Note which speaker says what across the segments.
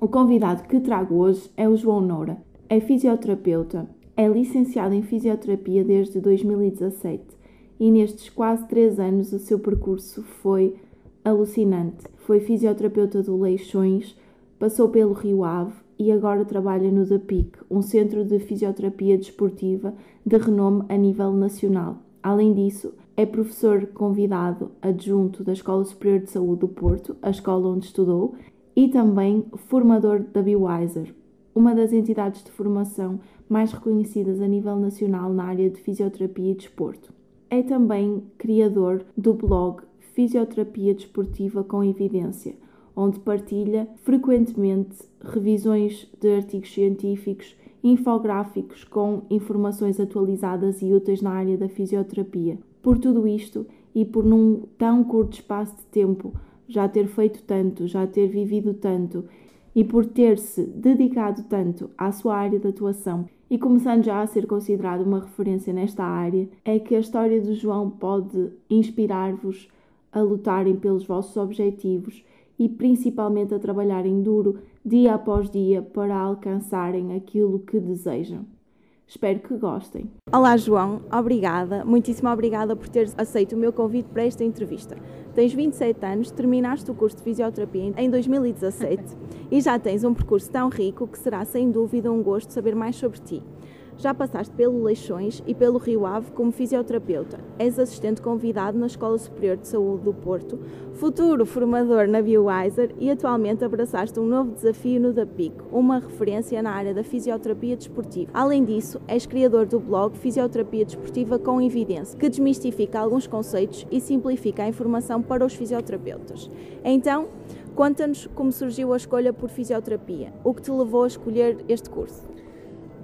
Speaker 1: O convidado que trago hoje é o João Noura. É fisioterapeuta, é licenciado em fisioterapia desde 2017 e nestes quase três anos o seu percurso foi alucinante. Foi fisioterapeuta do Leixões, passou pelo Rio Ave e agora trabalha no DAPIC, um centro de fisioterapia desportiva de renome a nível nacional. Além disso, é professor convidado adjunto da Escola Superior de Saúde do Porto, a escola onde estudou, e também formador da BioWiser, uma das entidades de formação mais reconhecidas a nível nacional na área de fisioterapia e desporto. É também criador do blog Fisioterapia Desportiva com Evidência, onde partilha frequentemente revisões de artigos científicos, infográficos com informações atualizadas e úteis na área da fisioterapia. Por tudo isto e por num tão curto espaço de tempo já ter feito tanto, já ter vivido tanto e por ter-se dedicado tanto à sua área de atuação e começando já a ser considerado uma referência nesta área, é que a história do João pode inspirar-vos a lutarem pelos vossos objetivos e principalmente a trabalharem duro dia após dia para alcançarem aquilo que desejam. Espero que gostem. Olá, João. Obrigada, muitíssimo obrigada por teres aceito o meu convite para esta entrevista. Tens 27 anos, terminaste o curso de fisioterapia em 2017 e já tens um percurso tão rico que será sem dúvida um gosto saber mais sobre ti. Já passaste pelo Leixões e pelo Rio Ave como fisioterapeuta. És assistente convidado na Escola Superior de Saúde do Porto, futuro formador na BioWiser e atualmente abraçaste um novo desafio no DAPIC, uma referência na área da fisioterapia desportiva. Além disso, és criador do blog Fisioterapia Desportiva com Evidência, que desmistifica alguns conceitos e simplifica a informação para os fisioterapeutas. Então, conta-nos como surgiu a escolha por fisioterapia, o que te levou a escolher este curso.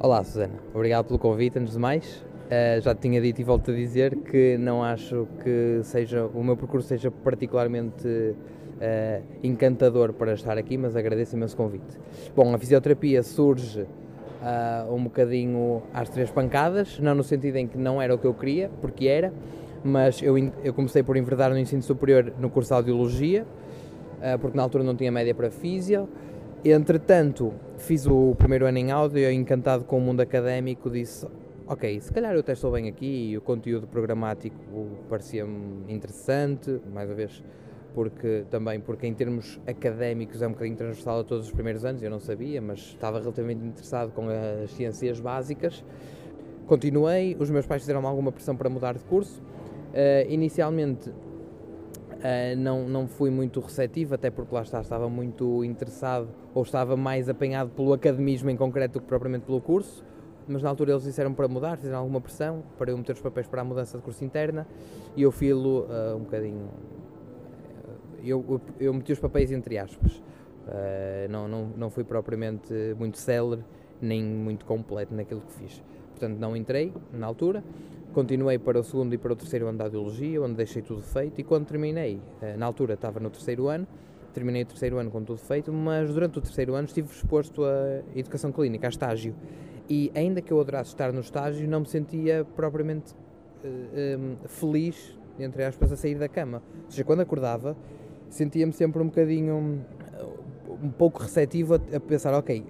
Speaker 2: Olá, Susana. Obrigado pelo convite, antes de mais. Uh, já te tinha dito e volto a dizer que não acho que seja o meu percurso seja particularmente uh, encantador para estar aqui, mas agradeço imenso o convite. Bom, a fisioterapia surge uh, um bocadinho às três pancadas, não no sentido em que não era o que eu queria, porque era, mas eu, eu comecei por enverdar no ensino superior no curso de audiologia, porque na altura não tinha média para físio. Entretanto, fiz o primeiro ano em áudio encantado com o mundo académico disse ok, se calhar eu até estou bem aqui e o conteúdo programático parecia-me interessante, mais uma vez porque também porque em termos académicos é um bocadinho transversal a todos os primeiros anos, eu não sabia, mas estava relativamente interessado com as ciências básicas. Continuei, os meus pais fizeram alguma pressão para mudar de curso. Uh, inicialmente Uh, não, não fui muito receptivo, até porque lá está, estava muito interessado ou estava mais apanhado pelo academismo em concreto do que propriamente pelo curso. Mas na altura eles disseram para mudar, fizeram alguma pressão para eu meter os papéis para a mudança de curso interna e eu filo uh, um bocadinho. Eu, eu, eu, meti os papéis entre aspas. Uh, não, não, não fui propriamente muito célere nem muito completo naquilo que fiz. Portanto, não entrei na altura. Continuei para o segundo e para o terceiro ano da audiologia, onde deixei tudo feito, e quando terminei, eh, na altura estava no terceiro ano, terminei o terceiro ano com tudo feito, mas durante o terceiro ano estive exposto à educação clínica, a estágio. E ainda que eu adorasse estar no estágio, não me sentia propriamente um, feliz, entre aspas, a sair da cama. Ou seja, quando acordava, sentia-me sempre um bocadinho, um pouco receptivo a, a pensar, ok,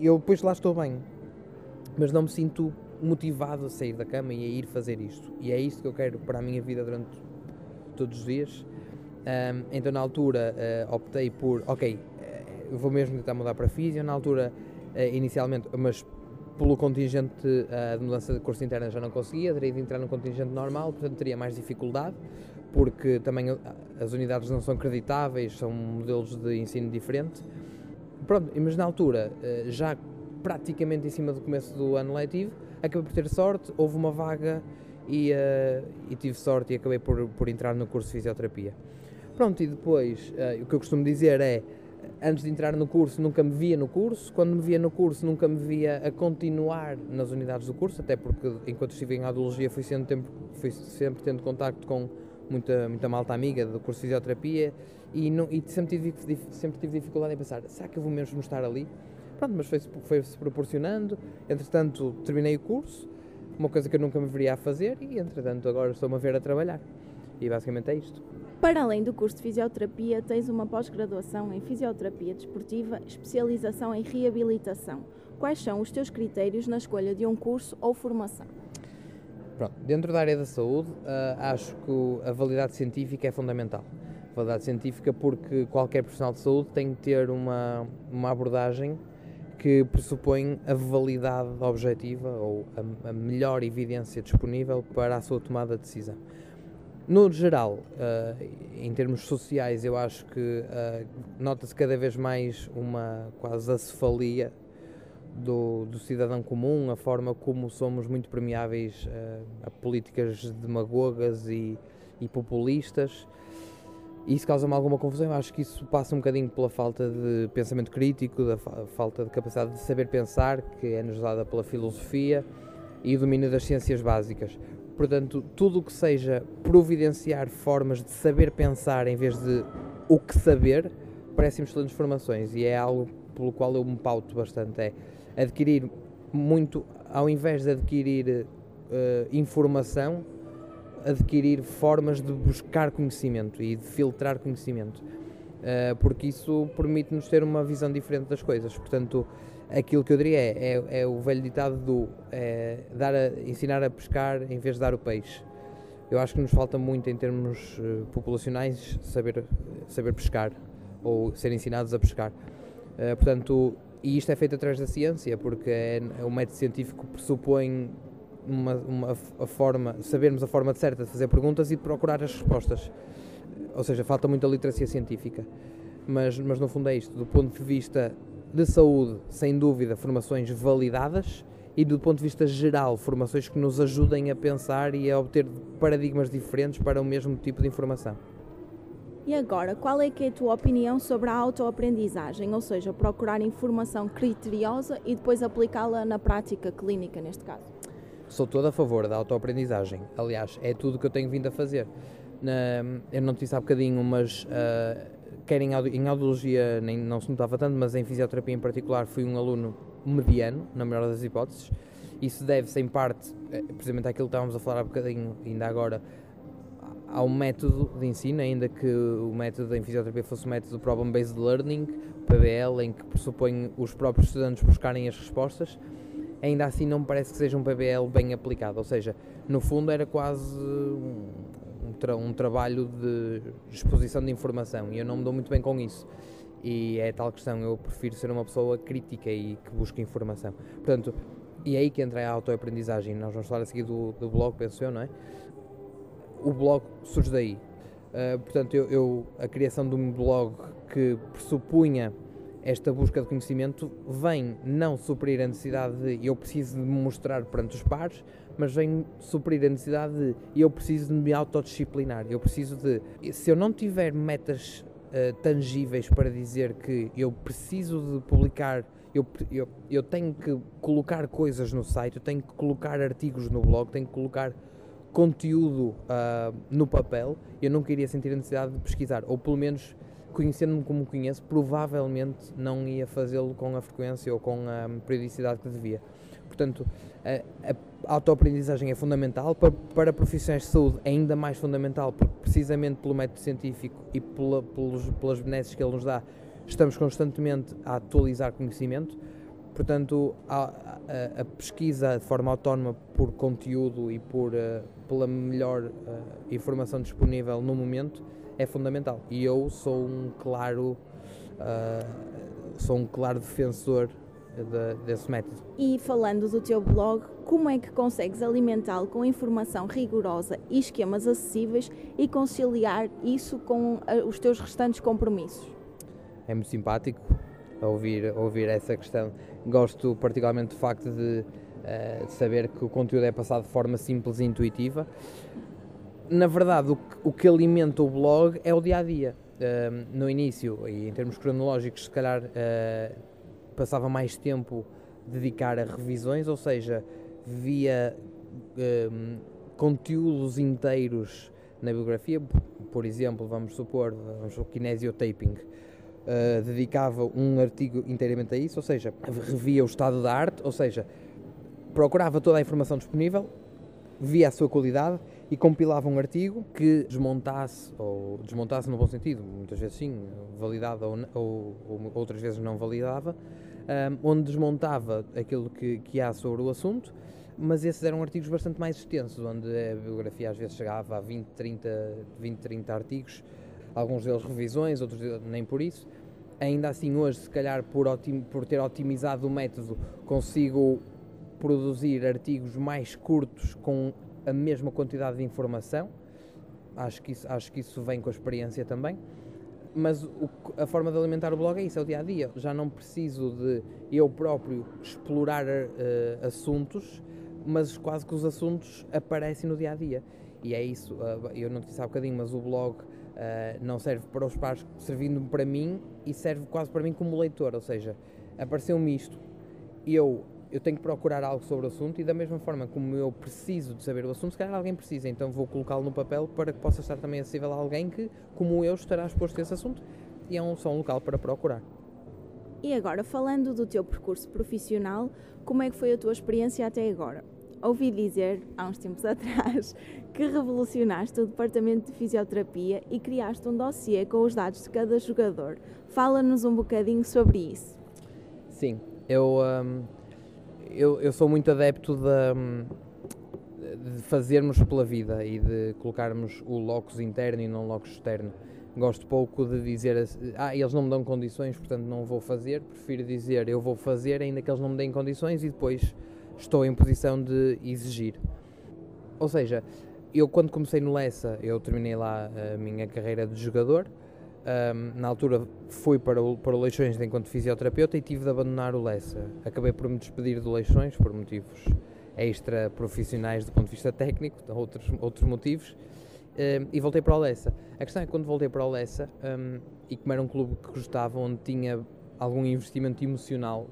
Speaker 2: eu depois lá estou bem, mas não me sinto motivado a sair da cama e a ir fazer isto. E é isto que eu quero para a minha vida durante todos os dias. Um, então, na altura, uh, optei por, ok, uh, vou mesmo tentar mudar para físio. Na altura, uh, inicialmente, mas pelo contingente de mudança de curso interna já não conseguia, teria de entrar no contingente normal, portanto teria mais dificuldade, porque também as unidades não são acreditáveis, são modelos de ensino diferente. Pronto, mas na altura, já praticamente em cima do começo do ano letivo, acabei por ter sorte, houve uma vaga e, uh, e tive sorte e acabei por, por entrar no curso de fisioterapia. Pronto, e depois, uh, o que eu costumo dizer é, antes de entrar no curso nunca me via no curso, quando me via no curso nunca me via a continuar nas unidades do curso, até porque enquanto estive em audiologia fui, sendo tempo, fui sempre tendo contacto com muita, muita malta amiga do curso de fisioterapia e, não, e sempre, tive, sempre tive dificuldade em pensar, será que eu vou mesmo estar ali? Pronto, mas foi-se foi -se proporcionando, entretanto terminei o curso, uma coisa que eu nunca me viria a fazer e entretanto agora estou-me a ver a trabalhar. E basicamente é isto.
Speaker 1: Para além do curso de fisioterapia, tens uma pós-graduação em fisioterapia desportiva, especialização em reabilitação. Quais são os teus critérios na escolha de um curso ou formação?
Speaker 2: Pronto, dentro da área da saúde, uh, acho que a validade científica é fundamental. Validade científica porque qualquer profissional de saúde tem que ter uma, uma abordagem que pressupõe a validade objetiva ou a, a melhor evidência disponível para a sua tomada de decisão. No geral, uh, em termos sociais, eu acho que uh, nota-se cada vez mais uma quase acefalia do, do, cidadão comum, a forma como somos muito permeáveis uh, a políticas demagogas e, e populistas. Isso causa-me alguma confusão. Acho que isso passa um bocadinho pela falta de pensamento crítico, da fa falta de capacidade de saber pensar, que é-nos dada pela filosofia e o domínio das ciências básicas. Portanto, tudo o que seja providenciar formas de saber pensar em vez de o que saber, parece-me excelentes formações e é algo pelo qual eu me pauto bastante. É adquirir muito, ao invés de adquirir uh, informação, adquirir formas de buscar conhecimento e de filtrar conhecimento. Uh, porque isso permite-nos ter uma visão diferente das coisas. Portanto, aquilo que eu diria é, é, é o velho ditado do é, dar a, ensinar a pescar em vez de dar o peixe. Eu acho que nos falta muito em termos uh, populacionais saber, saber pescar ou ser ensinados a pescar. Uh, portanto, e isto é feito através da ciência, porque é, é o método científico pressupõe uma, uma a forma, sabermos a forma certa de fazer perguntas e procurar as respostas. Ou seja, falta muita literacia científica. Mas, mas no fundo é isto, do ponto de vista de saúde, sem dúvida, formações validadas e do ponto de vista geral, formações que nos ajudem a pensar e a obter paradigmas diferentes para o mesmo tipo de informação.
Speaker 1: E agora, qual é que é a tua opinião sobre a autoaprendizagem, ou seja, procurar informação criteriosa e depois aplicá-la na prática clínica, neste caso?
Speaker 2: Sou todo a favor da autoaprendizagem. Aliás, é tudo que eu tenho vindo a fazer. Na, eu não te disse há bocadinho, mas uh, quer em, em audiologia nem, não se notava tanto, mas em fisioterapia em particular fui um aluno mediano, na melhor das hipóteses. Isso deve-se em parte, eh, precisamente àquilo que estávamos a falar há bocadinho, ainda agora, ao método de ensino, ainda que o método em fisioterapia fosse o método Problem-Based Learning, PBL, em que pressupõe os próprios estudantes buscarem as respostas, ainda assim não me parece que seja um PBL bem aplicado, ou seja, no fundo era quase um, tra um trabalho de exposição de informação e eu não me dou muito bem com isso. E é tal questão, eu prefiro ser uma pessoa crítica e que busca informação. Portanto, e é aí que entra a autoaprendizagem. Nós vamos falar a seguir do, do blog, penso eu, não é? O blog surge daí. Uh, portanto, eu, eu, a criação de um blog que pressupunha esta busca de conhecimento vem não suprir a necessidade de eu preciso de me mostrar perante os pares, mas vem suprir a necessidade de eu preciso de me autodisciplinar. Eu preciso de. Se eu não tiver metas uh, tangíveis para dizer que eu preciso de publicar, eu, eu, eu tenho que colocar coisas no site, eu tenho que colocar artigos no blog, tenho que colocar conteúdo uh, no papel, eu não queria sentir a necessidade de pesquisar, ou pelo menos conhecendo-me como conheço, provavelmente não ia fazê-lo com a frequência ou com a periodicidade que devia. Portanto, a, a autoaprendizagem é fundamental, para, para profissionais de saúde é ainda mais fundamental, porque precisamente pelo método científico e pela, pelos, pelas benesses que ele nos dá, estamos constantemente a atualizar conhecimento. Portanto, a, a, a pesquisa de forma autónoma por conteúdo e por, uh, pela melhor uh, informação disponível no momento é fundamental. E eu sou um claro, uh, sou um claro defensor de, desse método.
Speaker 1: E falando do teu blog, como é que consegues alimentá-lo com informação rigorosa e esquemas acessíveis e conciliar isso com ah, os teus restantes compromissos?
Speaker 2: É muito simpático ouvir, ouvir essa questão. Gosto particularmente do facto de, uh, de saber que o conteúdo é passado de forma simples e intuitiva na verdade, o que, o que, alimenta o blog é o dia a dia. uh, no início, e em termos cronológicos, se calhar uh, passava mais tempo dedicar a revisões, ou seja, via conteúdos inteiros na bibliografia, por exemplo, vamos supor, vamos supor kinesiotaping, uh, dedicava um artigo inteiramente a isso, ou seja, revia o estado da arte, ou seja, procurava toda a informação disponível, via a sua qualidade e compilava um artigo que desmontasse, ou desmontasse no bom sentido, muitas vezes sim, validava ou, ou, ou outras vezes não validava, um, onde desmontava aquilo que, que há sobre o assunto mas esses eram artigos bastante mais extensos, onde a bibliografia às vezes chegava a 20, 30, 20, 30 artigos, alguns deles revisões, outros nem por isso. Ainda assim, hoje, se calhar por, otim, por ter otimizado o método, consigo produzir artigos mais curtos com a mesma quantidade de informação. Acho que isso, acho que isso vem com a experiência também. Mas o, a forma de alimentar o blog é isso, é o dia a dia. Já não preciso de eu próprio explorar uh, assuntos mas quase que os assuntos aparecem no dia a dia. E é isso, uh, eu não te disse há bocadinho, mas o blog uh, não serve para os pares servindo para mim e serve quase para mim como leitor, ou seja, apareceu-me isto, eu, eu tenho que procurar algo sobre o assunto e da mesma forma como eu preciso de saber o assunto, se calhar alguém precisa, então vou colocá-lo no papel para que possa estar também acessível a alguém que, como eu, estará exposto a esse assunto e é um, só um local para procurar.
Speaker 1: E agora, falando do teu percurso profissional, como é que foi a tua experiência até agora? ouvi dizer, há uns tempos atrás, que revolucionaste o departamento de fisioterapia e criaste um dossiê com os dados de cada jogador. Fala-nos um bocadinho sobre isso.
Speaker 2: Sim, eu, um, eu, eu, sou muito adepto de, hum, de fazermos pela vida e de colocarmos o locus interno e não locus externo. Gosto pouco de dizer, ah, eles não me dão condições, portanto não vou fazer. Prefiro dizer, eu vou fazer, ainda que eles não me deem condições, e depois estou em posição de exigir. Ou seja, eu quando comecei no Lessa, eu terminei lá a minha carreira de jogador. Um, na altura fui para o, para o Leixões enquanto fisioterapeuta e tive de abandonar o Lessa. Acabei por me despedir do Leixões por motivos extra profissionais do ponto de vista técnico, outros, outros motivos, um, e voltei para o Lessa. A questão é que quando voltei para o Lessa, um, e como era um clube que gostava, onde tinha algum investimento emocional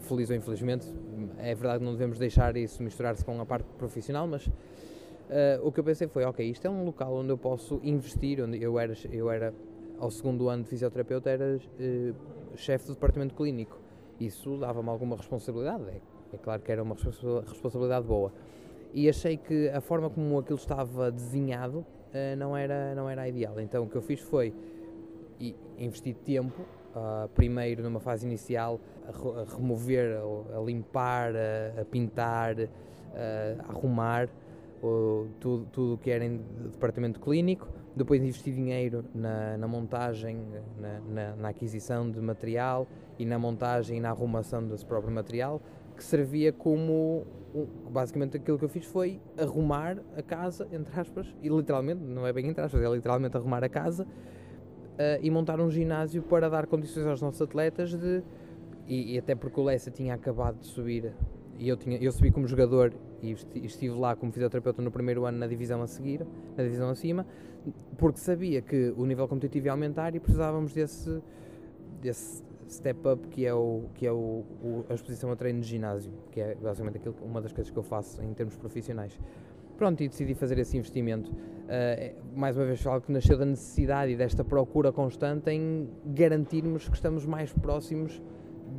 Speaker 2: feliz ou infelizmente, é verdade que não devemos deixar isso misturar-se com a parte profissional, mas uh, o que eu pensei foi, ok, isto é um local onde eu posso investir, onde eu era, eu era ao segundo ano de fisioterapeuta, era uh, chefe do departamento clínico. Isso dava-me alguma responsabilidade, é, é, claro que era uma responsabilidade boa. E achei que a forma como aquilo estava desenhado uh, não, era, não era ideal. Então o que eu fiz foi investir tempo primeiro numa fase inicial a, remover, a, limpar, a, pintar, a arrumar tudo o que era em departamento clínico, depois investir dinheiro na, na montagem, na, na, na, aquisição de material e na montagem e na arrumação desse próprio material, que servia como basicamente aquilo que eu fiz foi arrumar a casa, entre aspas, e literalmente, não é bem entre aspas, é literalmente arrumar a casa uh, e montar um ginásio para dar condições aos nossos atletas de e, e, até porque o Lessa tinha acabado de subir e eu, tinha, eu subi como jogador e estive lá como fisioterapeuta no primeiro ano na divisão a seguir, na divisão acima, porque sabia que o nível competitivo ia aumentar e precisávamos desse, desse step up que é, o, que é o, o a exposição a treino de ginásio, que é basicamente aquilo, uma das coisas que eu faço em termos profissionais. Pronto, e decidi fazer esse investimento. Uh, mais uma vez, falo que nasceu da necessidade e desta procura constante em garantirmos que estamos mais próximos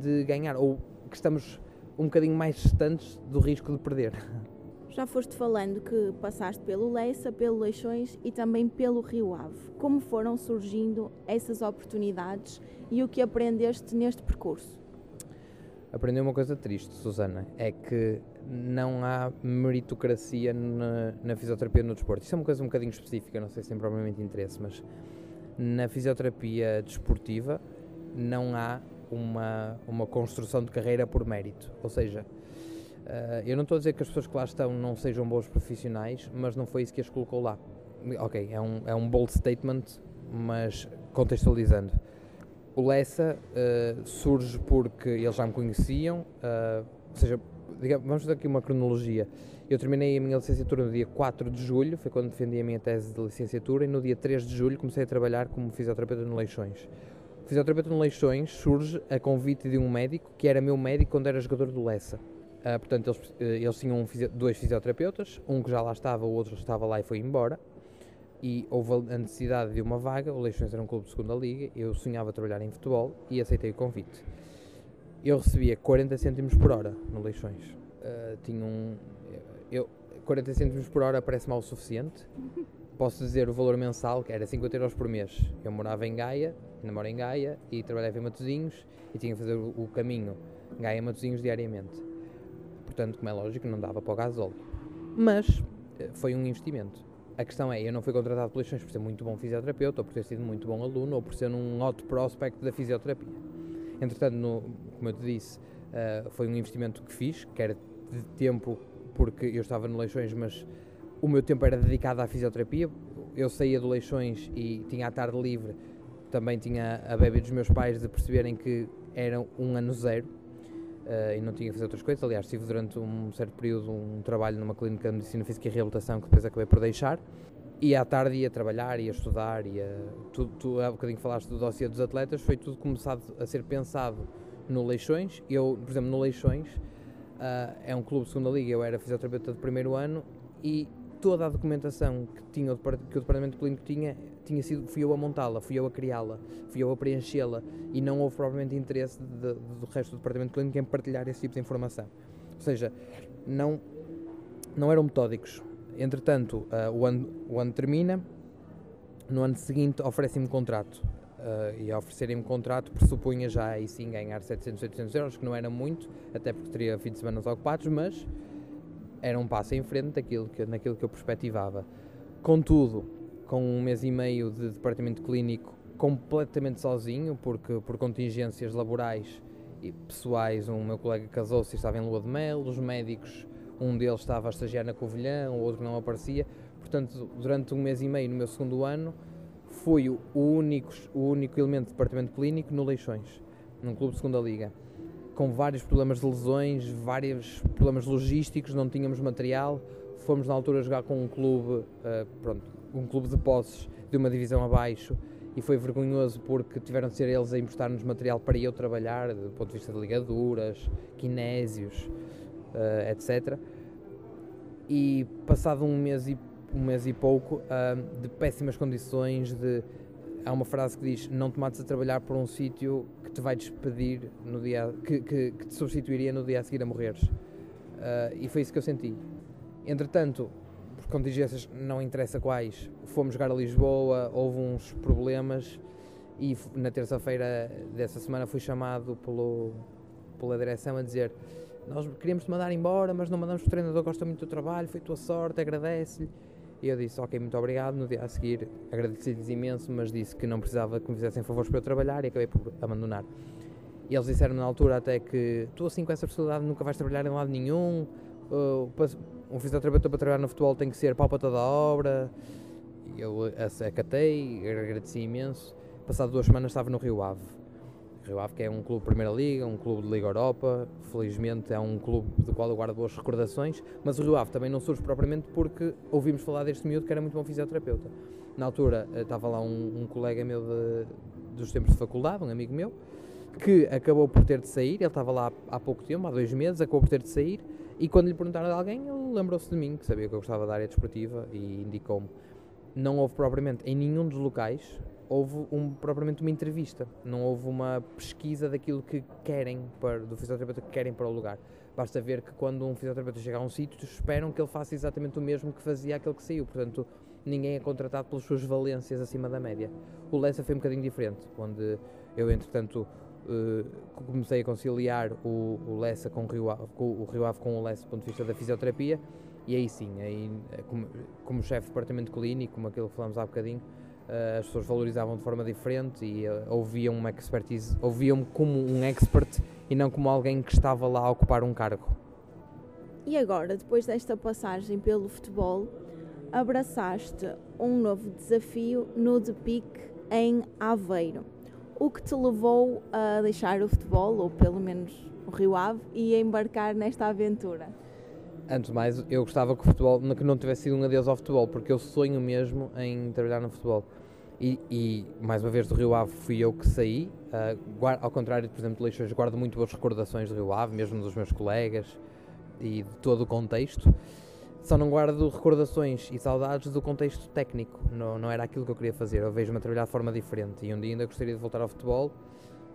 Speaker 2: de ganhar, ou que estamos um bocadinho mais distantes do risco de perder.
Speaker 1: Já foste falando que passaste pelo Leça, pelo Leixões e também pelo Rio Ave. Como foram surgindo essas oportunidades e o que aprendeste neste percurso?
Speaker 2: Aprendi uma coisa triste, Susana, é que não há meritocracia na, na fisioterapia no desporto. Isso é uma coisa um bocadinho específica, não sei se tem propriamente interesse, mas na fisioterapia desportiva não há uma, uma construção de carreira por mérito. Ou seja, eu não estou a dizer que as pessoas que lá estão não sejam bons profissionais, mas não foi isso que as colocou lá. Ok, é um, é um bold statement, mas contextualizando o Lessa uh, surge porque eles já me conheciam, uh, ou seja, digamos, vamos fazer aqui uma cronologia. Eu terminei a minha licenciatura no dia 4 de julho, foi quando defendi a minha tese de licenciatura, e no dia 3 de julho comecei a trabalhar como fisioterapeuta no Leixões. O fisioterapeuta no Leixões surge a convite de um médico que era meu médico quando era jogador do Lessa. Uh, portanto, eles, uh, eles tinham dois fisioterapeutas, um que já lá estava, o outro estava lá e foi embora. E houve a necessidade de uma vaga. O Leixões era um clube de segunda liga. Eu sonhava trabalhar em futebol e aceitei o convite. Eu recebia 40 cêntimos por hora no Leixões. Uh, tinha um. Eu, 40 cêntimos por hora parece mal o suficiente. Posso dizer o valor mensal, que era 50 euros por mês. Eu morava em Gaia, ainda moro em Gaia, e trabalhava em Matosinhos e tinha que fazer o, o caminho Gaia-Matosinhos diariamente. Portanto, como é lógico, não dava para o gasóleo. Mas eh, foi um investimento. A questão é, eu não fui contratado por Leixões por ser muito bom fisioterapeuta, ou por ter sido muito bom aluno, ou por ser um hot prospect da fisioterapia. Entretanto, no, como eu te disse, uh, foi um investimento que fiz, que era de tempo, porque eu estava no Leixões, mas o meu tempo era dedicado à fisioterapia. Eu saía do Leixões e tinha a tarde livre, também tinha a bebê dos meus pais de perceberem que era um ano zero uh, e não tinha que fazer outras coisas. Aliás, tive durante um certo período um trabalho numa clínica de medicina física e reabilitação que depois acabei por deixar. E à tarde ia trabalhar, ia estudar, ia. Tu, tu há bocadinho falaste do dossiê dos atletas, foi tudo começado a ser pensado no Leixões. Eu, por exemplo, no Leixões, uh, é um clube de segunda liga, eu era fisioterapeuta de primeiro ano e toda a documentação que, tinha, que o departamento clínico tinha, tinha sido, fui eu a montá-la, fui eu a criá-la, fui eu a preenchê-la e não houve propriamente interesse de, de, do resto do departamento clínico em partilhar esse tipo de informação. Ou seja, não, não eram metódicos. Entretanto, uh, o, ano, o ano termina, no ano seguinte oferecem-me contrato. Uh, e a oferecerem-me contrato pressupunha já aí sim ganhar 700, 800 euros, que não era muito, até porque teria fim de semana ocupados, mas era um passo em frente daquilo que, naquilo que eu perspectivava. Contudo, com um mês e meio de departamento clínico completamente sozinho, porque por contingências laborais e pessoais, um meu colega casou-se e estava em lua de mel, os médicos um deles estava a estagiar na Covilhã, o outro não aparecia. Portanto, durante um mês e meio no meu segundo ano, fui o único, o único elemento de departamento clínico no Leixões, num clube de segunda liga, com vários problemas de lesões, vários problemas logísticos, não tínhamos material. Fomos na altura jogar com um clube, uh, pronto, um clube de posses de uma divisão abaixo e foi vergonhoso porque tiveram de ser eles a emprestar-nos material para eu trabalhar, do ponto de vista de ligaduras, kinésios, uh, etc. E passado um mês e, um mês e pouco, uh, de péssimas condições, de, há uma frase que diz, não te mates a trabalhar por um sítio que te vai despedir no dia, que, que, que te substituiria no dia a seguir a morreres. Uh, e foi isso que eu senti. Entretanto, contingências não interessa quais, fomos jogar a Lisboa, houve uns problemas e na terça-feira dessa semana fui chamado pelo, pela direção a dizer nós queríamos te mandar embora, mas não mandamos o treinador, gosta muito do trabalho, foi tua sorte, agradece-lhe. E eu disse, ok, muito obrigado. No dia a seguir agradeci-lhes imenso, mas disse que não precisava que me fizessem favores para eu trabalhar e acabei por abandonar. E eles disseram na altura até que tu assim com essa personalidade nunca vais trabalhar em lado nenhum, uh, um fisioterapeuta para trabalhar no futebol tem que ser pau para toda a obra. Eu acatei, agradeci imenso. Passado duas semanas estava no Rio Ave Rio Ave, que é um clube de Primeira Liga, um clube de Liga Europa, felizmente é um clube do qual eu guardo boas recordações, mas o Rio Ave também não surge propriamente porque ouvimos falar deste miúdo que era muito bom fisioterapeuta. Na altura eh, estava lá um, um colega meu de, dos tempos de faculdade, um amigo meu, que acabou por ter de sair, ele estava lá há pouco tempo, há dois meses, acabou por ter de sair, e quando lhe perguntaram de alguém, ele lembrou-se de mim, que sabia que eu gostava da área desportiva, e indicou-me. Não houve propriamente em nenhum dos locais houve um, propriamente uma entrevista, não houve uma pesquisa daquilo que querem, para, do fisioterapeuta que querem para o lugar. Basta ver que quando um fisioterapeuta chega a um sítio, esperam que ele faça exatamente o mesmo que fazia aquele que saiu, portanto, ninguém é contratado pelas suas valências acima da média. O Lessa foi um bocadinho diferente, onde eu, entretanto, comecei a conciliar o, o Lessa com o Rio Ave, com o Rio Ave com o Lessa do ponto de vista da fisioterapia, e aí sim, aí, como, como chefe de departamento clínico, como aquilo que falamos há bocadinho, uh, as pessoas valorizavam de forma diferente e ouviam uma expertise, ouviam-me como um expert e não como alguém que estava lá a ocupar um cargo.
Speaker 1: E agora, depois desta passagem pelo futebol, abraçaste um novo desafio no DePic em Aveiro. O que te levou a deixar o futebol, ou pelo menos o Rio Ave e embarcar nesta aventura?
Speaker 2: Antes de mais, eu gostava que o futebol que não tivesse sido um adeus ao futebol, porque eu sonho mesmo em trabalhar no futebol. E, e mais uma vez do Rio Ave fui eu que saí, uh, guardo, ao contrário, por exemplo, de Leixões, guardo muito boas recordações do Rio Ave, mesmo dos meus colegas e de todo o contexto. Só não guardo recordações e saudades do contexto técnico, não, não era aquilo que eu queria fazer. Eu vejo-me a trabalhar de forma diferente e um dia ainda gostaria de voltar ao futebol,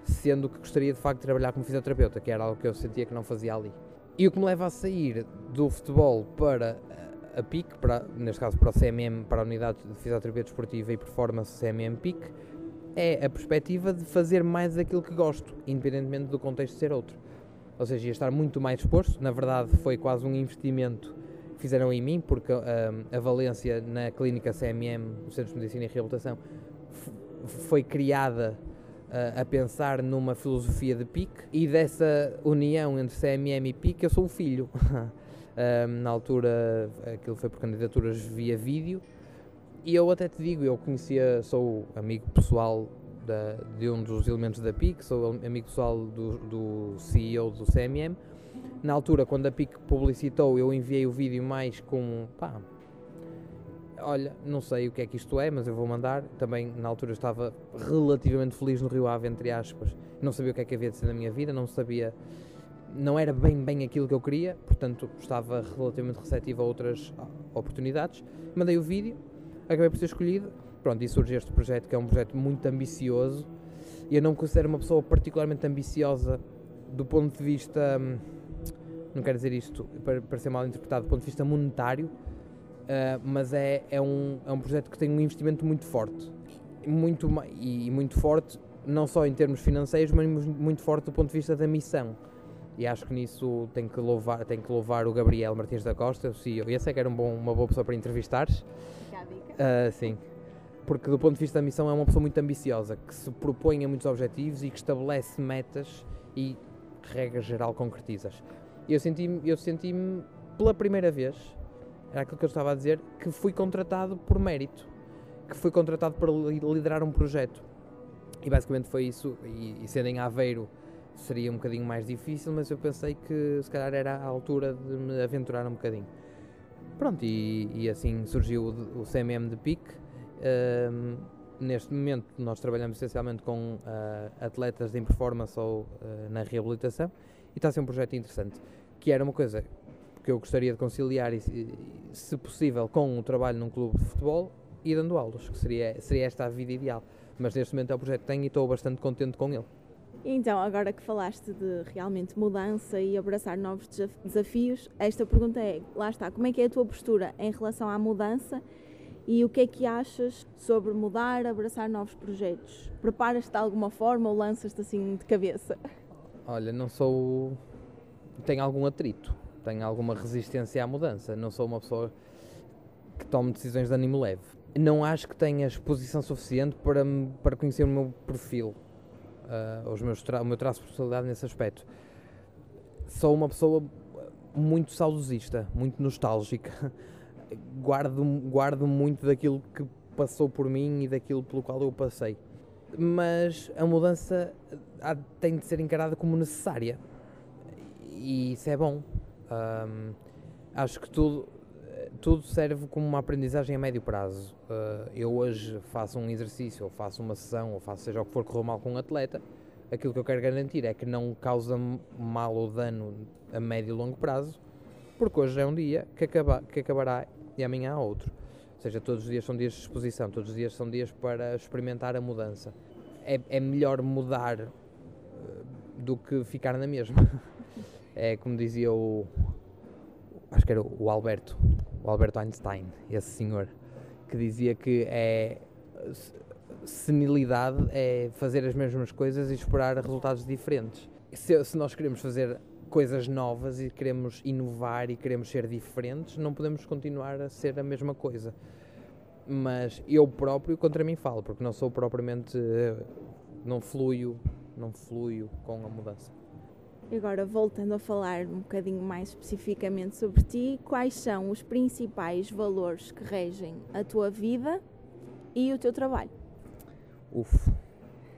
Speaker 2: sendo que gostaria de facto de trabalhar como fisioterapeuta, que era algo que eu sentia que não fazia ali. E o que me leva a sair do futebol para a PIC, para, neste caso para o CMM, para a Unidade de Fisioterapia Desportiva e Performance CMM PIC, é a perspectiva de fazer mais aquilo que gosto, independentemente do contexto ser outro. Ou seja, ia estar muito mais exposto. Na verdade, foi quase um investimento fizeram em mim, porque a valência na clínica CMM, o Centro de Medicina e Reabilitação, foi criada a pensar numa filosofia de PIC e dessa união entre CMM e PIC eu sou o filho. na altura aquilo foi por candidaturas via vídeo e eu até te digo, eu conhecia, sou amigo pessoal da, de um dos elementos da PIC, sou amigo pessoal do, do CEO do CMM. Na altura, quando a PIC publicitou, eu enviei o vídeo mais com pá, olha, não sei o que é que isto é, mas eu vou mandar. Também na altura estava relativamente feliz no Rio Ave, entre aspas. Não sabia o que é que havia de ser na minha vida, não sabia, não era bem bem aquilo que eu queria, portanto estava relativamente receptivo a outras oportunidades. Mandei o vídeo, acabei por ser escolhido. Pronto, e surge este projeto que é um projeto muito ambicioso. E eu não me considero uma pessoa particularmente ambiciosa do ponto de vista, hum, não quero dizer isto para, para ser mal interpretado, do ponto de vista monetário, Uh, mas é, é, um, é um projeto que tem um investimento muito forte. Muito, e muito forte, não só em termos financeiros, mas muito forte do ponto de vista da missão. E acho que nisso tem que louvar, tem que louvar o Gabriel Martins da Costa, o CEO. E essa é que era um bom, uma boa pessoa para entrevistares. Uh, sim. Porque do ponto de vista da missão é uma pessoa muito ambiciosa, que se propõe a muitos objetivos e que estabelece metas e, regra geral, concretizas. Eu senti-me eu senti pela primeira vez era aquilo que eu estava a dizer, que fui contratado por mérito, que fui contratado para liderar um projeto. E basicamente foi isso, e, e sendo em Aveiro seria um bocadinho mais difícil, mas eu pensei que se calhar era a altura de me aventurar um bocadinho. Pronto, e, e assim surgiu o, o CMM de PIC. Um, neste momento nós trabalhamos essencialmente com uh, atletas de performance ou uh, na reabilitação e está a ser um projeto interessante, que era uma coisa que eu gostaria de conciliar, se possível, com o trabalho num clube de futebol e dando aulas, que seria, seria esta a vida ideal. Mas neste momento é o projeto que tenho e estou bastante contente com ele.
Speaker 1: Então, agora que falaste de realmente mudança e abraçar novos desafios, esta pergunta é: lá está, como é que é a tua postura em relação à mudança e o que é que achas sobre mudar, abraçar novos projetos? Preparas-te de alguma forma ou lanças-te assim de cabeça?
Speaker 2: Olha, não sou. tenho algum atrito tenho alguma resistência à mudança. Não sou uma pessoa que tome decisões de ânimo leve. Não acho que tenha exposição suficiente para, para conhecer o meu perfil, uh, os meus o meu traço de personalidade nesse aspecto. Sou uma pessoa muito saudosista, muito nostálgica. guardo, guardo muito daquilo que passou por mim e daquilo pelo qual eu passei. Mas a mudança tem de ser encarada como necessária. E isso é bom. Um, acho que tudo, tudo serve como uma aprendizagem a médio prazo. Uh, eu hoje faço um exercício, ou faço uma sessão, ou faço seja o que for correr mal com um atleta, aquilo que eu quero garantir é que não causa mal ou dano a médio e longo prazo, porque hoje é um dia que, acaba, que acabará e amanhã há outro. Seja, todos os dias são dias de exposição, todos os dias são dias para experimentar a mudança. É, é melhor mudar uh, do que ficar na mesma. É como dizia o. Acho que era o Alberto, o Alberto Einstein, esse senhor, que dizia que é. Senilidade é fazer as mesmas coisas e esperar resultados diferentes. Se, se nós queremos fazer coisas novas e queremos inovar e queremos ser diferentes, não podemos continuar a ser a mesma coisa. Mas eu próprio contra mim falo, porque não sou propriamente. não fluio, não fluio com a mudança.
Speaker 1: E agora, voltando a falar um bocadinho mais especificamente sobre ti, quais são os principais valores que regem a tua vida e o teu trabalho?
Speaker 2: Uf,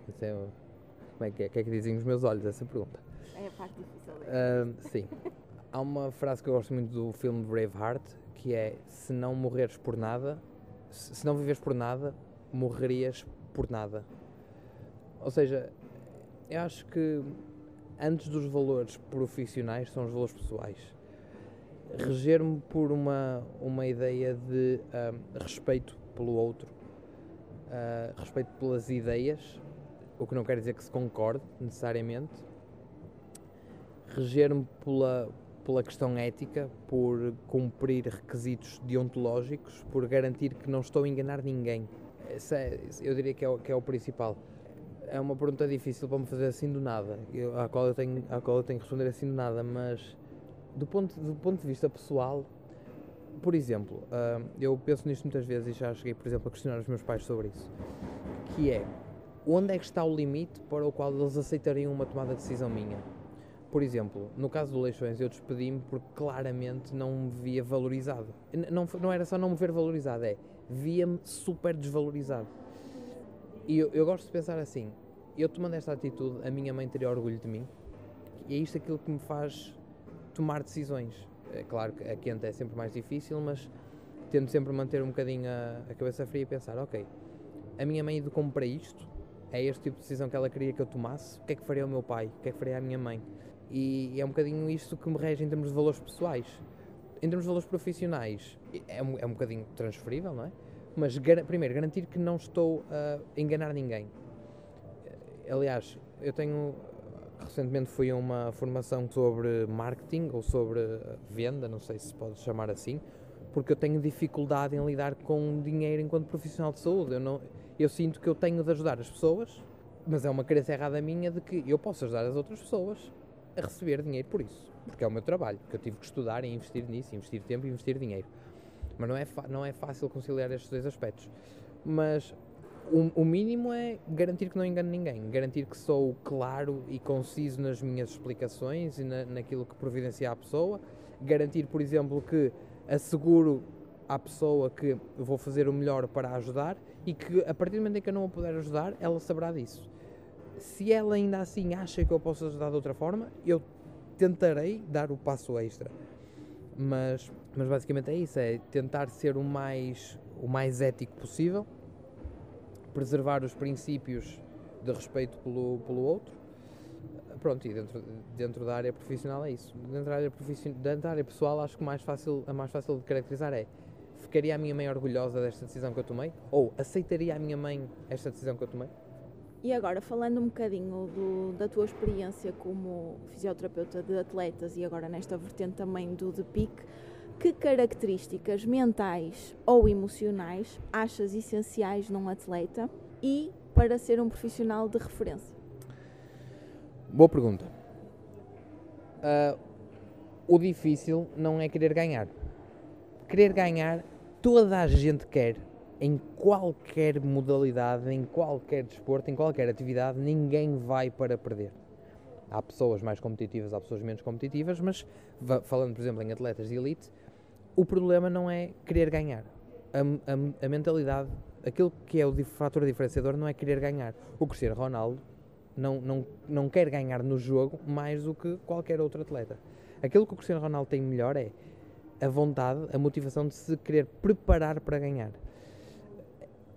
Speaker 2: isso é, como é que é? O que é que dizem os meus olhos essa pergunta?
Speaker 1: É a parte difícil.
Speaker 2: Uh, sim. Há uma frase que eu gosto muito do filme Braveheart, que é se não morreres por nada, se não viveres por nada, morrerias por nada. Ou seja, eu acho que antes dos valores profissionais são os valores pessoais. Reger-me por uma, uma ideia de uh, respeito pelo outro, uh, respeito pelas ideias, o que não quer dizer que se concorde necessariamente. Reger-me pela, pela questão ética, por cumprir requisitos deontológicos, por garantir que não estou a enganar ninguém. É, eu diria que é, o, que é o principal. É uma pergunta difícil para me fazer assim do nada, eu, à, qual eu tenho, à qual eu tenho que responder assim do nada, mas do ponto, do ponto de vista pessoal, por exemplo, uh, eu penso nisto muitas vezes e já cheguei, por exemplo, a questionar os meus pais sobre isso, que é onde é que está o limite para o qual eles aceitariam uma tomada de decisão minha? Por exemplo, no caso do Leixões, eu despedi-me porque claramente não me via valorizado. Não, não era só não me ver valorizado, é via-me super desvalorizado. E eu, eu gosto de pensar assim: eu tomando esta atitude, a minha mãe teria orgulho de mim, e é isto aquilo que me faz tomar decisões. É claro que a quente é sempre mais difícil, mas tento sempre manter um bocadinho a, a cabeça fria e pensar: ok, a minha mãe educou-me para isto, é este tipo de decisão que ela queria que eu tomasse, o que é que faria o meu pai, o que é que faria a minha mãe? E é um bocadinho isto que me rege em termos de valores pessoais. Em termos de valores profissionais, é um, é um bocadinho transferível, não é? Mas, gar primeiro, garantir que não estou a enganar ninguém. Aliás, eu tenho. Recentemente fui a uma formação sobre marketing ou sobre venda, não sei se pode chamar assim, porque eu tenho dificuldade em lidar com dinheiro enquanto profissional de saúde. Eu, não, eu sinto que eu tenho de ajudar as pessoas, mas é uma crença errada minha de que eu posso ajudar as outras pessoas a receber dinheiro por isso, porque é o meu trabalho, que eu tive que estudar e investir nisso, investir tempo e investir dinheiro. Mas não é, não é fácil conciliar estes dois aspectos. Mas o, o, mínimo é garantir que não engano ninguém, garantir que sou claro e conciso nas minhas explicações e na, naquilo que providencia a pessoa, garantir, por exemplo, que asseguro à pessoa que vou fazer o melhor para ajudar e que a partir do momento em que eu não a puder ajudar, ela saberá disso se ela ainda assim acha que eu posso ajudar de outra forma, eu tentarei dar o passo extra. Mas, mas basicamente é isso, é tentar ser o mais, o mais ético possível, preservar os princípios de respeito pelo, pelo outro. Pronto, e dentro, dentro da área profissional é isso. Dentro da área, dentro da área pessoal, acho que mais fácil, a mais fácil de caracterizar é ficaria a minha mãe orgulhosa desta decisão que eu tomei? Ou aceitaria a minha mãe esta decisão que eu tomei?
Speaker 1: E agora, falando um bocadinho do, da tua experiência como fisioterapeuta de atletas e agora nesta vertente também do de PIC, que características mentais ou emocionais achas essenciais num atleta e para ser um profissional de referência?
Speaker 2: Boa pergunta. Uh, o difícil não é querer ganhar. Querer ganhar, toda a gente quer em qualquer modalidade, em qualquer desporto, em qualquer atividade, ninguém vai para perder. Há pessoas mais competitivas, há pessoas menos competitivas, mas falando, por exemplo, em atletas de elite, o problema não é querer ganhar. A, a, a mentalidade, aquilo que é o fator diferenciador não é querer ganhar. O Cristiano Ronaldo não, não, não quer ganhar no jogo mais do que qualquer outro atleta. Aquilo que o Cristiano Ronaldo tem melhor é a vontade, a motivação de se querer preparar para ganhar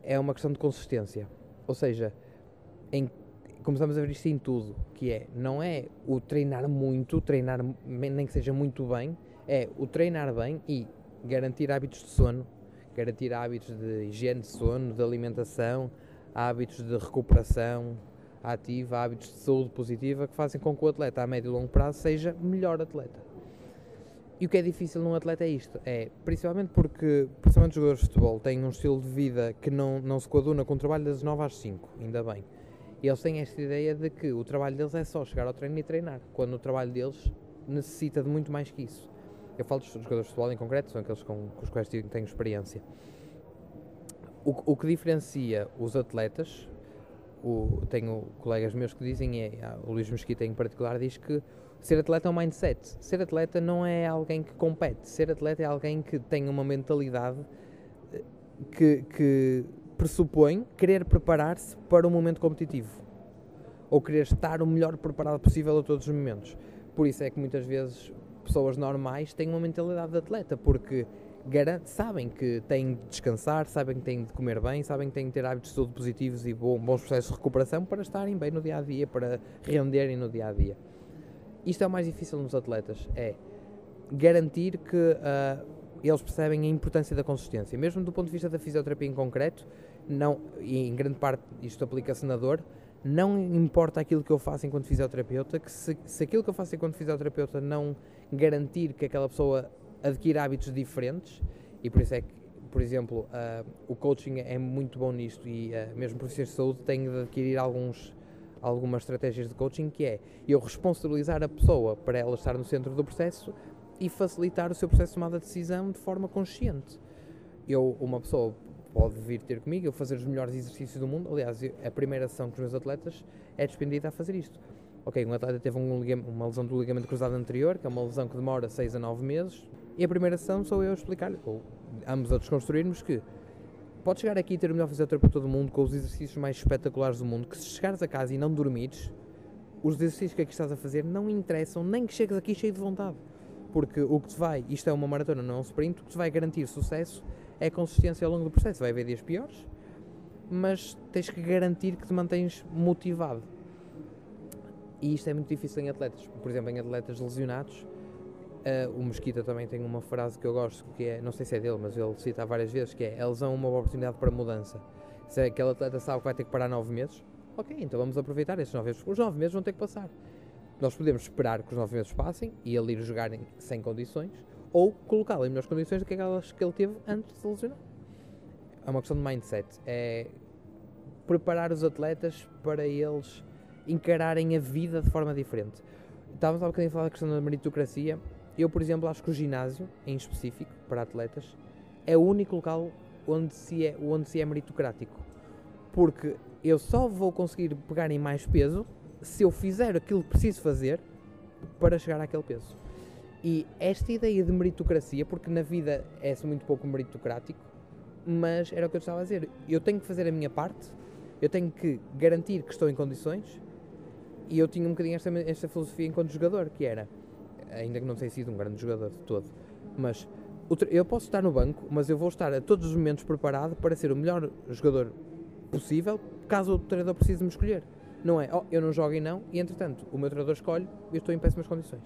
Speaker 2: é uma questão de consistência. Ou seja, em, começamos a ver isto em tudo, que é, não é o treinar muito, treinar nem que seja muito bem, é o treinar bem e garantir hábitos de sono, garantir hábitos de higiene de sono, de alimentação, hábitos de recuperação ativa, hábitos de saúde positiva que fazem com que o atleta a médio e longo prazo seja melhor atleta. E o que é difícil num atleta é isto, é principalmente porque, principalmente os jogadores de futebol, têm um estilo de vida que não, não se coaduna com o trabalho das 9 às 5, ainda bem. E eles têm esta ideia de que o trabalho deles é só chegar ao treino e treinar, quando o trabalho deles necessita de muito mais que isso. Eu falo dos jogadores de futebol em concreto, são aqueles com, com os quais tenho experiência. O, o que diferencia os atletas, o, tenho colegas meus que dizem, é, o Luís Mesquita em particular diz que Ser atleta é um mindset. Ser atleta não é alguém que compete. Ser atleta é alguém que tem uma mentalidade eh, que, que pressupõe querer preparar-se para um momento competitivo. Ou querer estar o melhor preparado possível a todos os momentos. por isso é que muitas vezes pessoas normais têm uma mentalidade de atleta, porque garante, sabem que têm de descansar, sabem que têm de comer bem, sabem que têm de ter hábitos de saúde positivos e bons processos de recuperação para estarem bem no dia a dia, para renderem no dia a dia. Isto é o mais difícil nos atletas, é garantir que uh, eles percebem a importância da consistência, mesmo do ponto de vista da fisioterapia em concreto, não, e em grande parte isto aplica-se na dor, não importa aquilo que eu faço enquanto fisioterapeuta, que se, se aquilo que eu faço enquanto fisioterapeuta não garantir que aquela pessoa adquira hábitos diferentes, e por isso é que, por exemplo, uh, o coaching é muito bom nisto e uh, mesmo profissionais de saúde têm de adquirir alguns, algumas estratégias de coaching que é eu responsabilizar a pessoa para ela estar no centro do processo e facilitar o seu processo de tomada de decisão de forma consciente. Eu, uma pessoa pode vir ter comigo, eu fazer os melhores exercícios do mundo. Aliás, a primeira sessão com os meus atletas é despendida a fazer isto. Ok, um atleta teve um uma lesão do ligamento cruzado anterior, que é uma lesão que demora 6 a 9 meses, e a primeira sessão sou eu a explicar, ou ambos a desconstruirmos que podes chegar aqui e ter o melhor fisioterapeuta do mundo, com os exercícios mais espetaculares do mundo, que se chegares a casa e não dormires, os exercícios que aqui estás a fazer não interessam, nem que chegues aqui cheio de vontade. Porque o que te vai, isto é uma maratona, não é um sprint, o que te vai garantir sucesso é consistência ao longo do processo. Vai haver dias piores, mas tens que garantir que te mantens motivado. E isto é muito difícil em atletas. Por exemplo, em atletas lesionados, uh, o Mesquita também tem uma frase que eu gosto, que é, não sei se é dele, mas ele cita várias vezes, que é a lesão é uma oportunidade para mudança. Se aquele atleta sabe que vai ter que parar nove meses, ok, então vamos aproveitar esses nove meses. Os nove meses vão ter que passar. Nós podemos esperar que os nove meses passem e ele ir jogar sem condições, ou colocá-lo em melhores condições do que aquelas que ele teve antes de se lesionar. É uma questão de mindset. É preparar os atletas para eles encararem a vida de forma diferente. Estávamos há um bocadinho a falar da questão da meritocracia. Eu, por exemplo, acho que o ginásio, em específico, para atletas, é o único local onde se é, onde se é meritocrático. Porque eu só vou conseguir pegar em mais peso se eu fizer aquilo que preciso fazer para chegar àquele peso. E esta ideia de meritocracia, porque na vida é-se muito pouco meritocrático, mas era o que eu estava a dizer. Eu tenho que fazer a minha parte, eu tenho que garantir que estou em condições, e eu tinha um bocadinho esta, esta filosofia enquanto jogador, que era, ainda que não tenha sido um grande jogador de todo, mas eu posso estar no banco, mas eu vou estar a todos os momentos preparado para ser o melhor jogador possível, caso o treinador precise me escolher. Não é, oh, eu não jogo e não, e entretanto o meu treinador escolhe e eu estou em péssimas condições.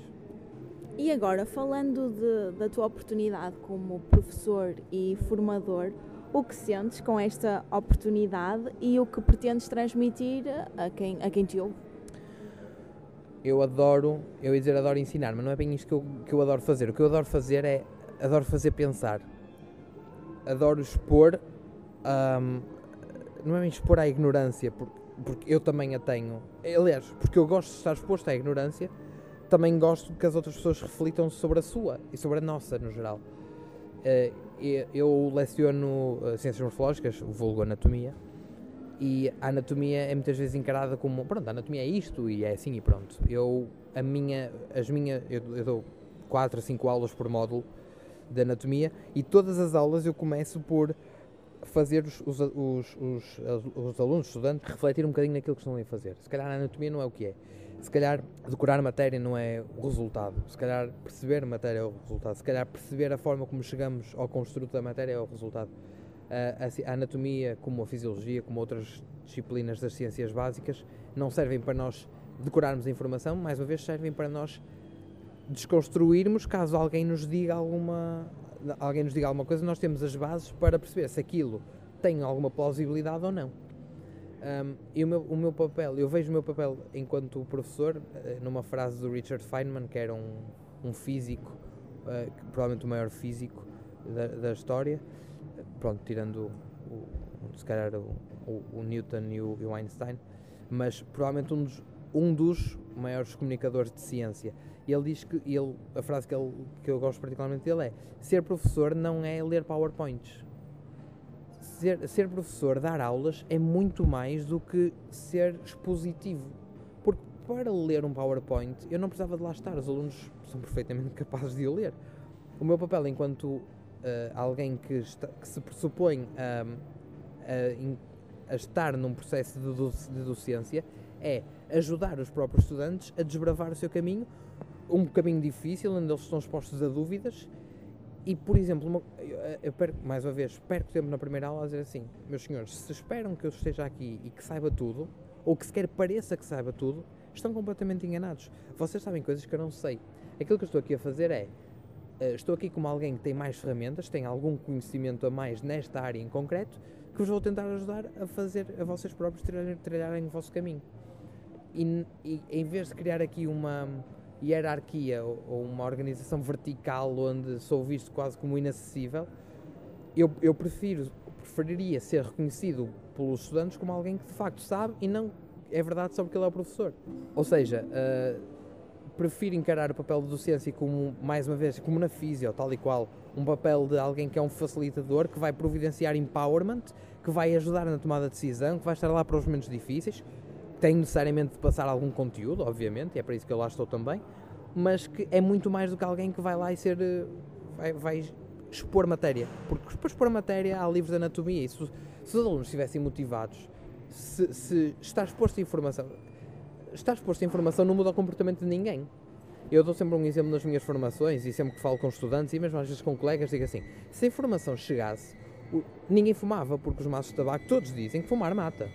Speaker 1: E agora, falando de, da tua oportunidade como professor e formador, o que sentes com esta oportunidade e o que pretendes transmitir a quem, a quem te ouve?
Speaker 2: Eu adoro, eu ia dizer adoro ensinar, mas não é bem isto que eu, que eu adoro fazer. O que eu adoro fazer é, adoro fazer pensar. Adoro expor, um, não é bem expor à ignorância, porque, porque eu também a tenho. Aliás, porque eu gosto de estar exposto à ignorância, também gosto que as outras pessoas reflitam sobre a sua e sobre a nossa, no geral. Uh, eu leciono uh, ciências morfológicas, vulgo anatomia, e a anatomia é muitas vezes encarada como, pronto, a anatomia é isto e é assim e pronto. Eu, a minha, as minhas, eu, eu dou 4 a 5 aulas por módulo de anatomia e todas as aulas eu começo por fazer os, os, os, os, os alunos, estudantes, refletir um bocadinho naquilo que estão a fazer. Se calhar a anatomia não é o que é se calhar decorar matéria não é o resultado, se calhar perceber matéria é o resultado, se calhar perceber a forma como chegamos ao construto da matéria é o resultado. A, a, anatomia, como a fisiologia, como outras disciplinas das ciências básicas, não servem para nós decorarmos a informação, mais uma vez servem para nós desconstruirmos caso alguém nos diga alguma alguém nos diga alguma coisa, nós temos as bases para perceber se aquilo tem alguma plausibilidade ou não. Um, e o meu, o meu papel, eu vejo o meu papel enquanto professor uh, numa frase do Richard Feynman, que era um, um físico, uh, provavelmente o maior físico da, da história, pronto, tirando o, o, se calhar o, o Newton e o, e o, Einstein, mas provavelmente um dos, um dos maiores comunicadores de ciência. E ele diz que ele, a frase que, ele, que eu gosto particularmente dele é: ser professor não é ler PowerPoints ser, ser professor, dar aulas, é muito mais do que ser expositivo. Porque para ler um PowerPoint, eu não precisava de lá estar, os alunos são perfeitamente capazes de o ler. O meu papel enquanto alguém que, está, que, se pressupõe a, a, a, estar num processo de, de docência é ajudar os próprios estudantes a desbravar o seu caminho um caminho difícil, onde eles estão expostos a dúvidas. E, por exemplo, uma, eu, eu perco, mais uma vez, perco tempo na primeira aula a dizer assim: meus senhores, se esperam que eu esteja aqui e que saiba tudo, ou que sequer pareça que saiba tudo, estão completamente enganados. Vocês sabem coisas que eu não sei. Aquilo que eu estou aqui a fazer é. Uh, estou aqui como alguém que tem mais ferramentas, tem algum conhecimento a mais nesta área em concreto, que vos vou tentar ajudar a fazer a vocês próprios trilharem, trilharem o vosso caminho. E, e, em vez de criar aqui uma hierarquia ou, ou, uma organização vertical onde sou visto quase como inacessível, eu, eu prefiro, preferiria ser reconhecido pelos estudantes como alguém que de facto sabe e não é verdade só porque ele é o professor. Ou seja, uh, prefiro encarar o papel de docência como, mais uma vez, como na física, tal e qual, um papel de alguém que é um facilitador, que vai providenciar empowerment, que vai ajudar na tomada de decisão, que vai estar lá para os momentos difíceis, tem necessariamente de passar algum conteúdo, obviamente, e é para isso que eu lá estou também, mas que é muito mais do que alguém que vai lá e ser. Eh, vai, vai expor matéria. Porque para expor matéria há livros de anatomia e se, se os alunos estivessem motivados, se, se está exposto a informação. Está exposto a informação não muda o comportamento de ninguém. Eu dou sempre um exemplo nas minhas formações e sempre que falo com estudantes e mesmo às vezes com colegas, digo assim: se a informação chegasse, ninguém fumava, porque os maços de tabaco todos dizem que fumar mata.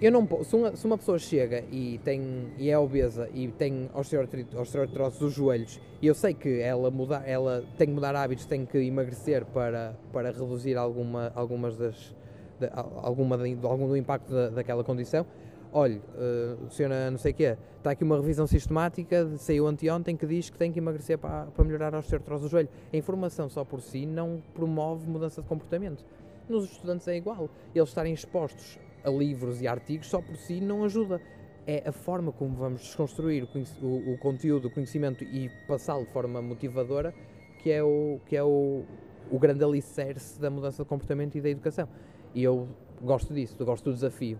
Speaker 2: Eu não se uma, se uma pessoa chega e, tem, e é obesa e tem osteoartrose dos joelhos e eu sei que ela, muda, ela tem que mudar hábitos, tem que emagrecer para, para reduzir alguma, algumas das, de, alguma de, algum do impacto da, daquela condição, olha, uh, senhora não sei o quê, está aqui uma revisão sistemática, saiu anteontem, que diz que tem que emagrecer para, para melhorar a osteoartrose do joelho. A informação só por si não promove mudança de comportamento. Nos estudantes é igual. Eles estarem expostos a livros e artigos só por si não ajuda. É a forma como vamos desconstruir o, o, o conteúdo, o conhecimento e passá-lo de forma motivadora que é o, que é o, o grande alicerce da mudança de comportamento e da educação. E eu gosto disso, eu gosto do desafio.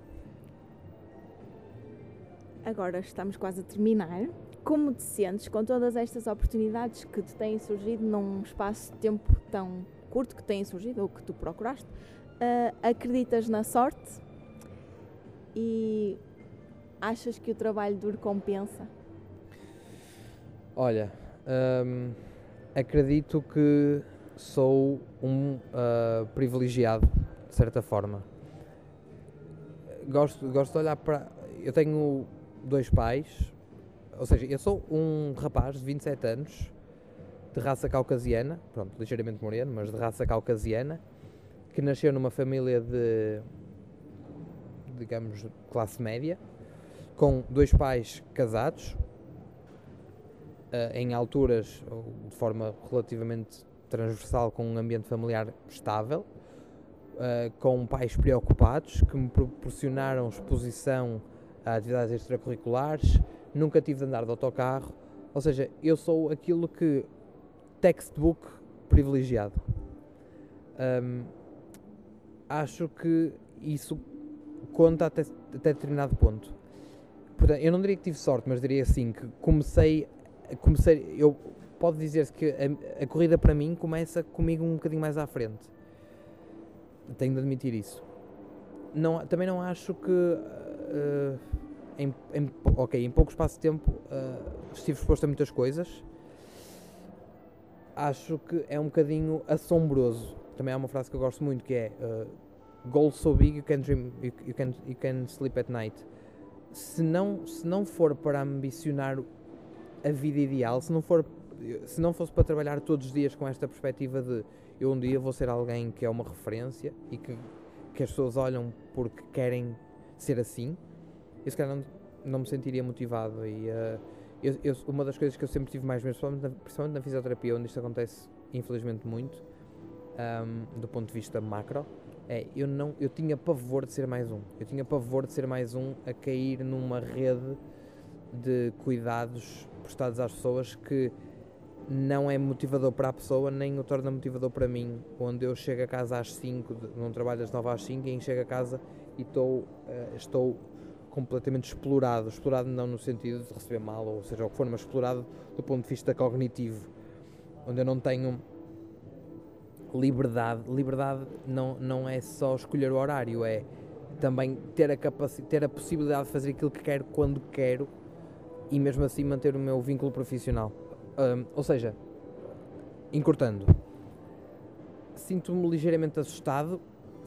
Speaker 1: Agora estamos quase a terminar. Como te sentes com todas estas oportunidades que te têm surgido num espaço de tempo tão curto que têm surgido ou que tu procuraste? Uh, acreditas na sorte e achas que o trabalho duro compensa?
Speaker 2: Olha, hum, acredito que sou um uh, privilegiado, de certa forma. Gosto, gosto de olhar para. Eu tenho dois pais, ou seja, eu sou um rapaz de 27 anos, de raça caucasiana, pronto, ligeiramente moreno, mas de raça caucasiana, que nasceu numa família de digamos, classe média, com dois pais casados, uh, em alturas de forma relativamente transversal, com um ambiente familiar estável, uh, com pais preocupados que me proporcionaram exposição atividades extracurriculares, nunca tive de andar de autocarro, ou seja, eu sou aquilo que textbook privilegiado. Um, acho que isso conta até, até determinado ponto. Portanto, eu não diria que tive sorte, mas diria assim que comecei, comecei eu pode dizer-se que a, a, corrida para mim começa comigo um bocadinho mais à frente. Tenho de admitir isso. Não, também não acho que uh, em, em, ok, em pouco espaço de tempo uh, estive exposto a muitas coisas. Acho que é um bocadinho assombroso. Também há uma frase que eu gosto muito que é uh, goals so big you can dream you, can you can sleep at night se não se não for para ambicionar a vida ideal se não for se não fosse para trabalhar todos os dias com esta perspectiva de eu um dia vou ser alguém que é uma referência e que, que as pessoas olham porque querem ser assim eu se calhar não, não me sentiria motivado e uh, eu, eu, uma das coisas que eu sempre tive mais medo, principalmente na, principalmente na fisioterapia onde isto acontece infelizmente muito um, do ponto de vista macro é, eu não, eu tinha pavor de ser mais um. Eu tinha pavor de ser mais um a cair numa rede de cuidados prestados às pessoas que não é motivador para a pessoa, nem o torna motivador para mim, onde eu chego a casa às 5, não trabalho das 9 às 5 e chego a casa e estou, uh, estou completamente explorado, explorado não no sentido de receber mal, ou seja, o que for, mas explorado do ponto de vista cognitivo, onde eu não tenho liberdade. Liberdade não, não é só escolher o horário, é também ter a, ter a possibilidade de fazer aquilo que quero quando quero, e mesmo assim manter o meu vínculo profissional. Um, ou seja, encurtando, sinto-me ligeiramente assustado,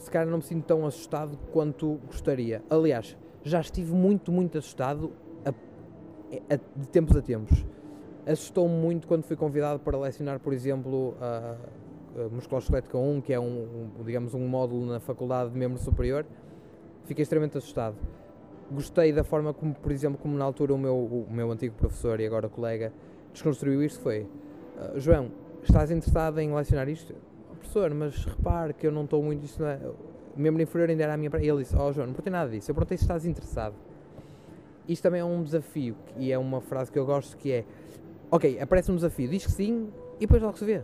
Speaker 2: se calhar não me sinto tão assustado quanto gostaria. Aliás, já estive muito, muito assustado a, a, de tempos a tempos. Assustou-me muito quando fui convidado para lecionar, por exemplo, a, a Musculoesquelética 1, que é um, um, digamos, um módulo na Faculdade de Membro Superior. Fiquei extremamente assustado. Gostei da forma como, por exemplo, como na altura o meu, o meu antigo professor e agora colega desconstruiu isto foi uh, João, estás interessado em lecionar isto? Professor, mas repare que eu não estou muito não é, inferior ainda era a minha e ele disse, oh João, não perguntei nada disso, eu perguntei se estás interessado isto também é um desafio e é uma frase que eu gosto que é ok, aparece um desafio, diz que sim e depois logo se vê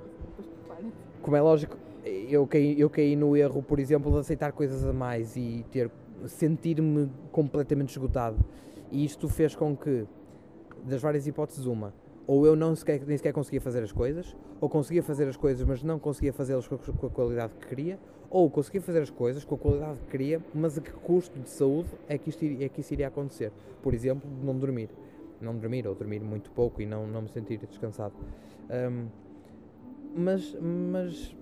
Speaker 2: como é lógico eu caí, eu caí no erro, por exemplo, de aceitar coisas a mais e ter sentir-me completamente esgotado. E isto fez com que, das várias hipóteses, uma, ou eu não sequer, nem sequer conseguia fazer as coisas, ou conseguia fazer as coisas, mas não conseguia fazê-las com, com a qualidade que queria, ou conseguia fazer as coisas com a qualidade que queria, mas a que custo de saúde é que, isto é que isso iria acontecer. Por exemplo, não dormir. Não dormir, ou dormir muito pouco e não, não me sentir descansado. Um, mas, mas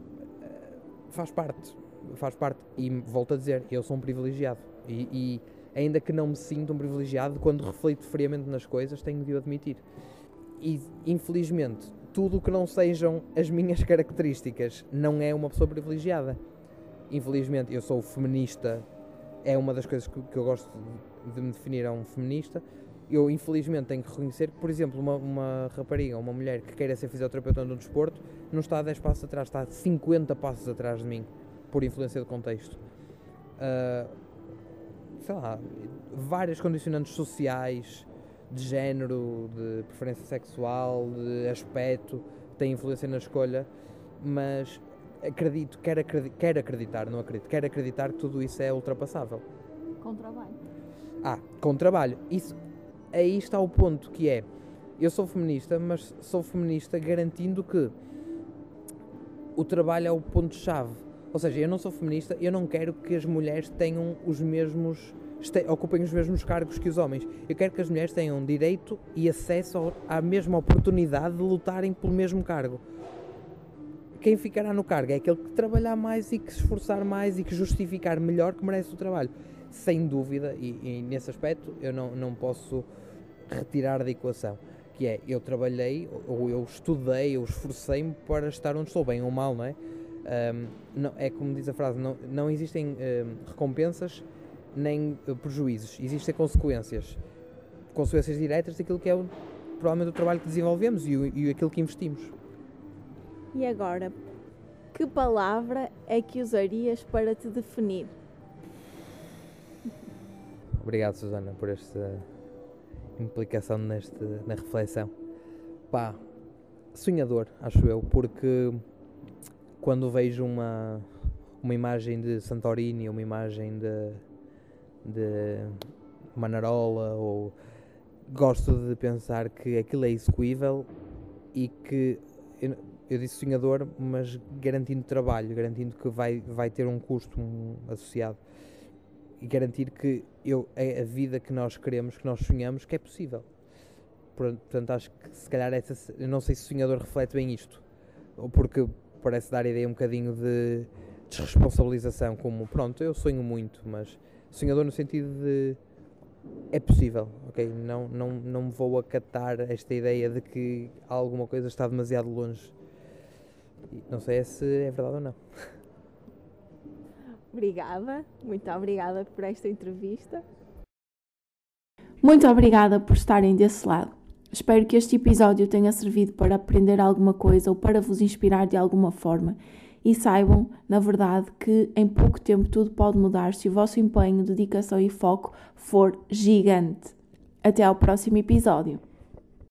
Speaker 2: faz parte, faz parte. E volto a dizer, eu sou um privilegiado. E, e ainda que não me sinta um privilegiado, quando reflito friamente nas coisas, tenho de o admitir. E infelizmente, tudo o que não sejam as minhas características não é uma pessoa privilegiada. Infelizmente, eu sou feminista, é uma das coisas que, que eu gosto de me definir a um feminista. Eu, infelizmente, tenho que reconhecer que, por exemplo, uma, uma rapariga, uma mulher que queira ser fisioterapeuta no desporto, não está a 10 passos atrás, está a 50 passos atrás de mim, por influência de contexto. Uh, sei lá, várias condicionantes sociais, de género, de preferência sexual, de aspecto, têm influência na escolha, mas acredito, quero, acreditar, quero acreditar, não acredito, quero acreditar que tudo isso é ultrapassável.
Speaker 1: Com trabalho.
Speaker 2: Ah, com trabalho. Isso, aí está o ponto que é, eu sou feminista, mas sou feminista garantindo que o trabalho é o ponto-chave. Ou seja, eu não sou feminista, eu não quero que as mulheres tenham os mesmos ocupem os mesmos cargos que os homens. Eu quero que as mulheres tenham direito e acesso à mesma oportunidade de lutarem pelo mesmo cargo. Quem ficará no cargo é aquele que trabalhar mais e que se esforçar mais e que justificar melhor que merece o trabalho. Sem dúvida, e, e nesse aspecto eu não, não posso retirar da equação que é eu trabalhei ou eu estudei, eu esforcei-me para estar onde estou, bem ou mal, não é? Um, não, é como diz a frase, não, não existem um, recompensas nem uh, prejuízos, existem consequências. Consequências diretas daquilo que é o, provavelmente o trabalho que desenvolvemos e, o, e aquilo que investimos.
Speaker 1: E agora, que palavra é que usarias para te definir?
Speaker 2: Obrigado, Susana, por esta implicação neste, na reflexão. Pá, sonhador, acho eu, porque quando vejo uma, uma imagem de Santorini, uma imagem de, de Manarola, ou gosto de pensar que aquilo é execuível e que eu, eu disse sonhador, mas garantindo trabalho, garantindo que vai, vai ter um custo associado e garantir que eu, a, a, vida que nós queremos, que nós sonhamos, que é possível. Portanto, acho que se calhar essa, eu não sei se sonhador reflete bem isto, ou porque parece dar ideia um bocadinho de desresponsabilização, como pronto, eu sonho muito, mas sonhador no sentido de é possível, ok? Não, não, não me vou acatar esta ideia de que alguma coisa está demasiado longe. Não sei se é verdade ou não.
Speaker 1: Obrigada, muito obrigada por esta entrevista. Muito obrigada por estarem desse lado. Espero que este episódio tenha servido para aprender alguma coisa ou para vos inspirar de alguma forma. E saibam, na verdade, que em pouco tempo tudo pode mudar se o vosso empenho, dedicação e foco for gigante. Até ao próximo episódio.